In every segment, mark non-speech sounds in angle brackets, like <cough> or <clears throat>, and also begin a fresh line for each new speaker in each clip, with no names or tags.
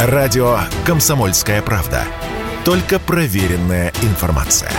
Радио «Комсомольская правда». Только проверенная информация.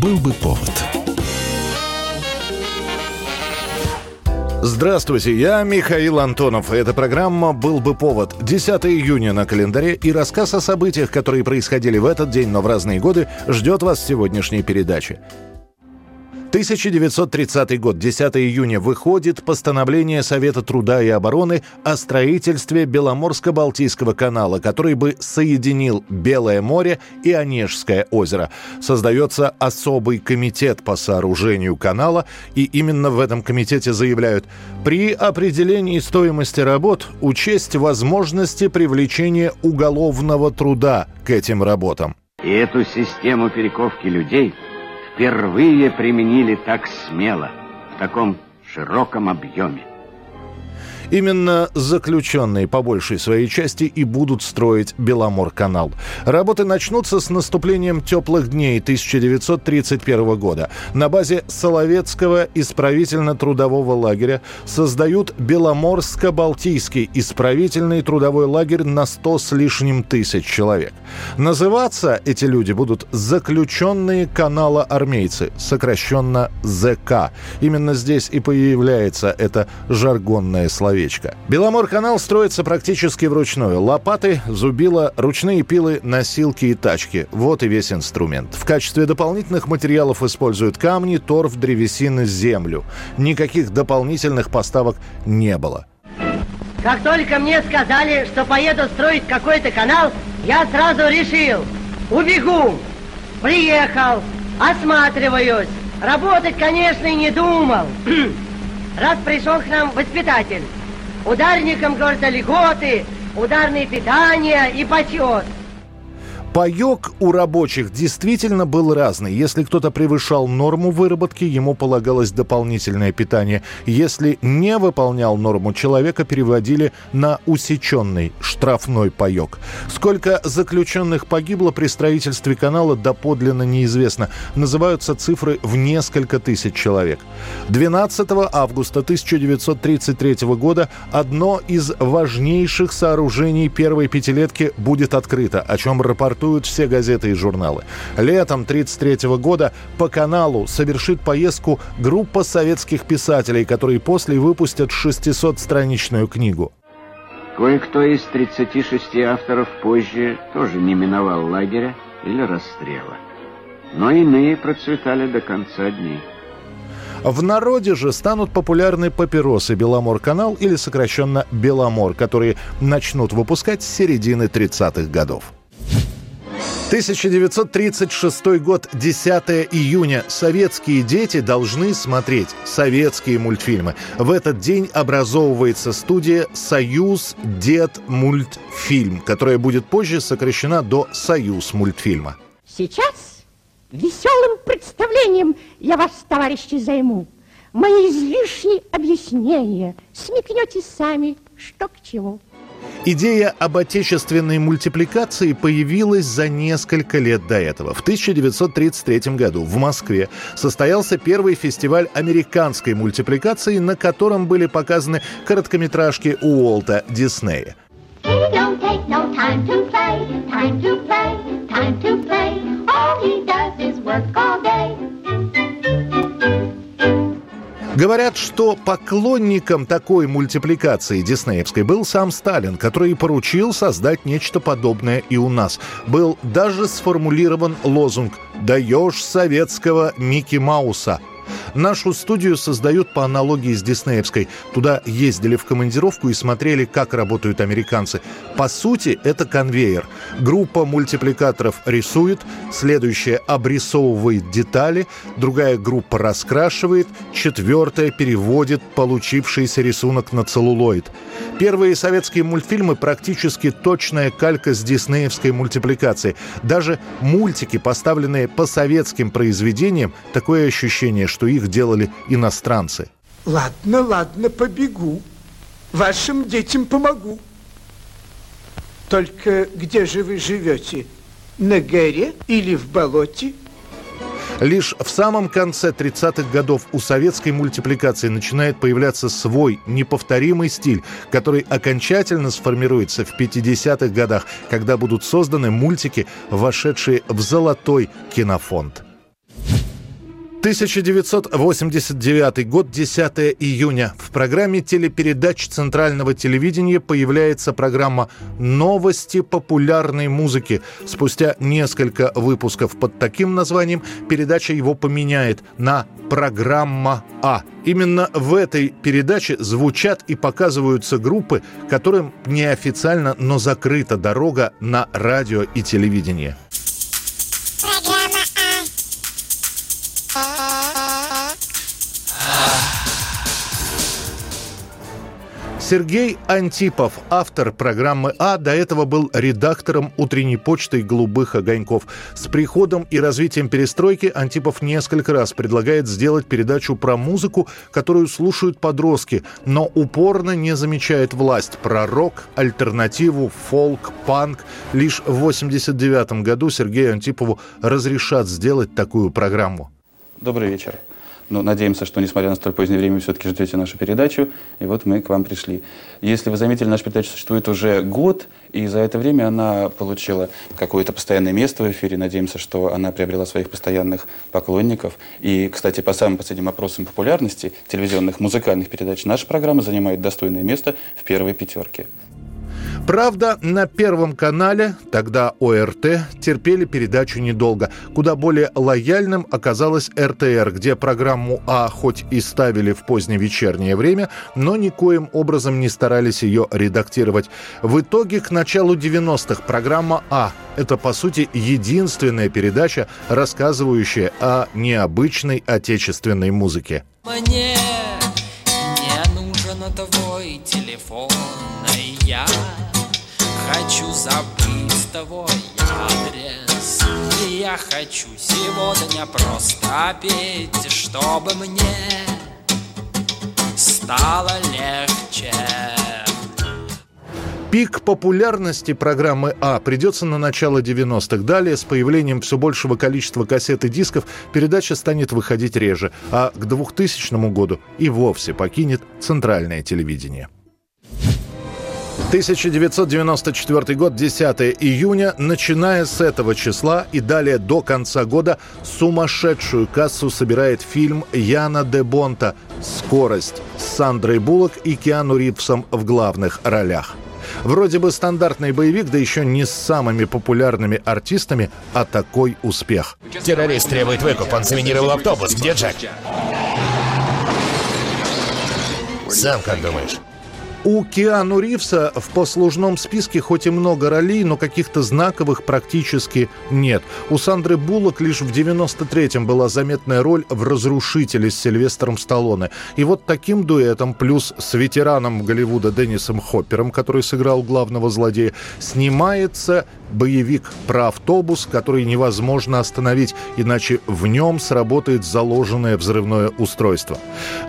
Был бы повод.
Здравствуйте, я Михаил Антонов. Эта программа «Был бы повод». 10 июня на календаре и рассказ о событиях, которые происходили в этот день, но в разные годы, ждет вас в сегодняшней передаче. 1930 год, 10 июня, выходит постановление Совета труда и обороны о строительстве Беломорско-Балтийского канала, который бы соединил Белое море и Онежское озеро. Создается особый комитет по сооружению канала, и именно в этом комитете заявляют, при определении стоимости работ учесть возможности привлечения уголовного труда к этим работам.
И эту систему перековки людей – впервые применили так смело, в таком широком объеме.
Именно заключенные по большей своей части и будут строить Беломор-канал. Работы начнутся с наступлением теплых дней 1931 года. На базе Соловецкого исправительно-трудового лагеря создают Беломорско-Балтийский исправительный трудовой лагерь на 100 с лишним тысяч человек. Называться эти люди будут заключенные канала армейцы, сокращенно ЗК. Именно здесь и появляется это жаргонное словечко человечка. Беломор-канал строится практически вручную. Лопаты, зубила, ручные пилы, носилки и тачки. Вот и весь инструмент. В качестве дополнительных материалов используют камни, торф, древесины, землю. Никаких дополнительных поставок не было.
Как только мне сказали, что поеду строить какой-то канал, я сразу решил, убегу. Приехал, осматриваюсь. Работать, конечно, и не думал. <clears throat> Раз пришел к нам воспитатель, Ударникам, говорят, льготы, ударные питания и почет.
Паек у рабочих действительно был разный. Если кто-то превышал норму выработки, ему полагалось дополнительное питание. Если не выполнял норму, человека переводили на усеченный штрафной паек. Сколько заключенных погибло при строительстве канала доподлинно неизвестно. Называются цифры в несколько тысяч человек. 12 августа 1933 года одно из важнейших сооружений первой пятилетки будет открыто, о чем рапортует рапортуют все газеты и журналы. Летом 1933 года по каналу совершит поездку группа советских писателей, которые после выпустят 600-страничную книгу.
Кое-кто из 36 авторов позже тоже не миновал лагеря или расстрела. Но иные процветали до конца дней.
В народе же станут популярны папиросы «Беломор-канал» или сокращенно «Беломор», которые начнут выпускать с середины 30-х годов. 1936 год, 10 июня. Советские дети должны смотреть советские мультфильмы. В этот день образовывается студия «Союз Дед Мультфильм», которая будет позже сокращена до «Союз мультфильма».
Сейчас веселым представлением я вас, товарищи, займу. Мои излишние объяснения смекнете сами, что к чему.
Идея об отечественной мультипликации появилась за несколько лет до этого. В 1933 году в Москве состоялся первый фестиваль американской мультипликации, на котором были показаны короткометражки Уолта Диснея. All he does is work all Говорят, что поклонником такой мультипликации диснеевской был сам Сталин, который поручил создать нечто подобное и у нас. Был даже сформулирован лозунг «Даешь советского Микки Мауса». Нашу студию создают по аналогии с Диснеевской. Туда ездили в командировку и смотрели, как работают американцы. По сути, это конвейер. Группа мультипликаторов рисует, следующая обрисовывает детали, другая группа раскрашивает, четвертая переводит получившийся рисунок на целлулоид. Первые советские мультфильмы практически точная калька с диснеевской мультипликацией. Даже мультики, поставленные по советским произведениям, такое ощущение, что их делали иностранцы.
Ладно, ладно, побегу. Вашим детям помогу. Только где же вы живете? На горе или в болоте?
Лишь в самом конце 30-х годов у советской мультипликации начинает появляться свой неповторимый стиль, который окончательно сформируется в 50-х годах, когда будут созданы мультики, вошедшие в золотой кинофонд. 1989 год, 10 июня. В программе телепередач Центрального телевидения появляется программа «Новости популярной музыки». Спустя несколько выпусков под таким названием передача его поменяет на «Программа А». Именно в этой передаче звучат и показываются группы, которым неофициально, но закрыта дорога на радио и телевидение. Сергей Антипов, автор программы «А», до этого был редактором утренней почты «Голубых огоньков». С приходом и развитием перестройки Антипов несколько раз предлагает сделать передачу про музыку, которую слушают подростки, но упорно не замечает власть про рок, альтернативу, фолк, панк. Лишь в 1989 году Сергею Антипову разрешат сделать такую программу.
Добрый вечер. Ну, надеемся, что, несмотря на столь позднее время, все-таки ждете нашу передачу. И вот мы к вам пришли. Если вы заметили, наша передача существует уже год, и за это время она получила какое-то постоянное место в эфире. Надеемся, что она приобрела своих постоянных поклонников. И, кстати, по самым последним опросам популярности телевизионных музыкальных передач наша программа занимает достойное место в первой пятерке.
Правда, на Первом канале, тогда ОРТ, терпели передачу недолго. Куда более лояльным оказалась РТР, где программу А хоть и ставили в позднее вечернее время, но никоим образом не старались ее редактировать. В итоге к началу 90-х программа А – это, по сути, единственная передача, рассказывающая о необычной отечественной музыке.
Мне не нужен твой телефон, я хочу забыть твой адрес И я хочу сегодня просто петь Чтобы мне стало легче
Пик популярности программы А придется на начало 90-х. Далее, с появлением все большего количества кассет и дисков, передача станет выходить реже, а к 2000 году и вовсе покинет центральное телевидение. 1994 год, 10 июня. Начиная с этого числа и далее до конца года сумасшедшую кассу собирает фильм Яна де Бонта «Скорость» с Сандрой Буллок и Киану Ривзом в главных ролях. Вроде бы стандартный боевик, да еще не с самыми популярными артистами, а такой успех.
Террорист требует выкуп, он заминировал автобус. Где Джек? Сам как думаешь?
У Киану Ривса в послужном списке хоть и много ролей, но каких-то знаковых практически нет. У Сандры Буллок лишь в 93-м была заметная роль в «Разрушителе» с Сильвестром Сталлоне. И вот таким дуэтом, плюс с ветераном Голливуда Деннисом Хоппером, который сыграл главного злодея, снимается боевик про автобус, который невозможно остановить, иначе в нем сработает заложенное взрывное устройство.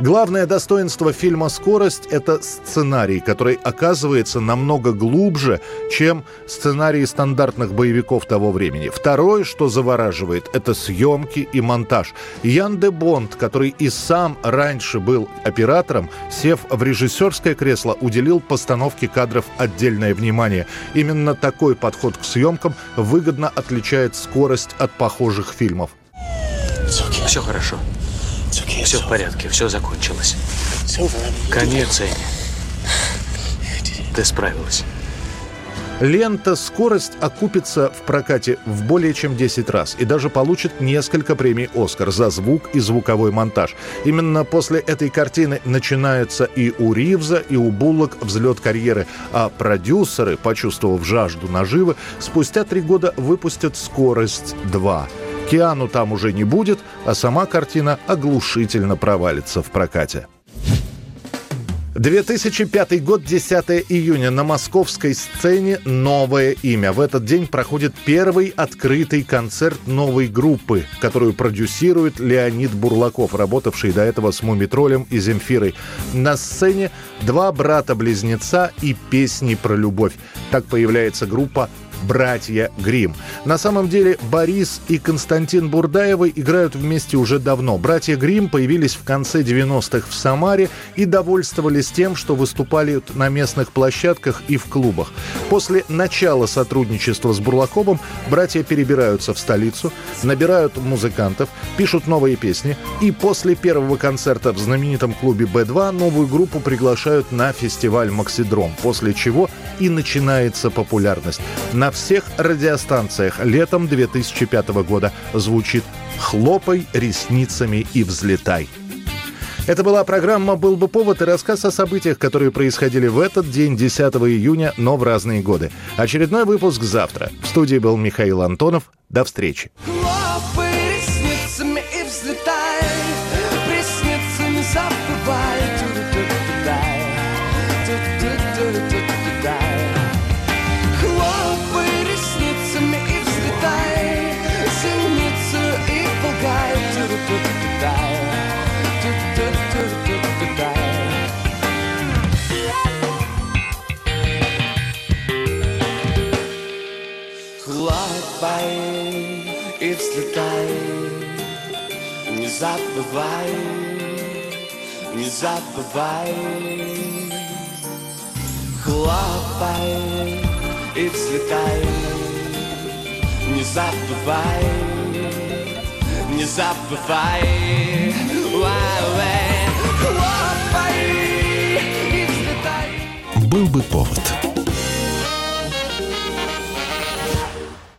Главное достоинство фильма «Скорость» — это сценарий сценарий, который оказывается намного глубже, чем сценарии стандартных боевиков того времени. Второе, что завораживает, это съемки и монтаж. Ян де Бонд, который и сам раньше был оператором, сев в режиссерское кресло, уделил постановке кадров отдельное внимание. Именно такой подход к съемкам выгодно отличает скорость от похожих фильмов.
Все хорошо. Все в порядке, все закончилось. Конец, Энни. Ты справилась.
Лента «Скорость» окупится в прокате в более чем 10 раз и даже получит несколько премий «Оскар» за звук и звуковой монтаж. Именно после этой картины начинается и у Ривза, и у Буллок взлет карьеры, а продюсеры, почувствовав жажду наживы, спустя три года выпустят «Скорость 2». Киану там уже не будет, а сама картина оглушительно провалится в прокате. 2005 год, 10 июня. На московской сцене новое имя. В этот день проходит первый открытый концерт новой группы, которую продюсирует Леонид Бурлаков, работавший до этого с Мумитролем и Земфирой. На сцене два брата-близнеца и песни про любовь. Так появляется группа братья Грим. На самом деле Борис и Константин Бурдаевы играют вместе уже давно. Братья Грим появились в конце 90-х в Самаре и довольствовались тем, что выступали на местных площадках и в клубах. После начала сотрудничества с Бурлаковым братья перебираются в столицу, набирают музыкантов, пишут новые песни и после первого концерта в знаменитом клубе «Б2» новую группу приглашают на фестиваль «Максидром», после чего и начинается популярность. На всех радиостанциях летом 2005 года звучит «Хлопай ресницами и взлетай». Это была программа «Был бы повод» и рассказ о событиях, которые происходили в этот день, 10 июня, но в разные годы. Очередной выпуск завтра. В студии был Михаил Антонов. До встречи.
Хлопай забывай. Хлопай и взлетай, не забывай, не забывай. Хлопай и взлетай.
Был бы повод.